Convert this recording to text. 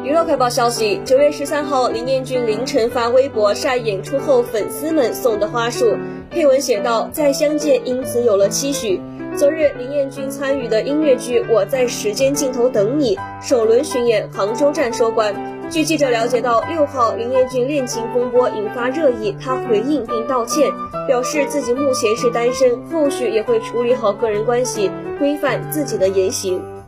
娱乐快报消息九月十三号林彦俊凌晨发微博晒演出后粉丝们送的花束。配文写道再相见因此有了期许。昨日林彦俊参与的音乐剧我在时间尽头等你首轮巡演杭州站收官。据记者了解到六号林彦俊恋情风波引发热议他回应并道歉表示自己目前是单身后续也会处理好个人关系规范自己的言行。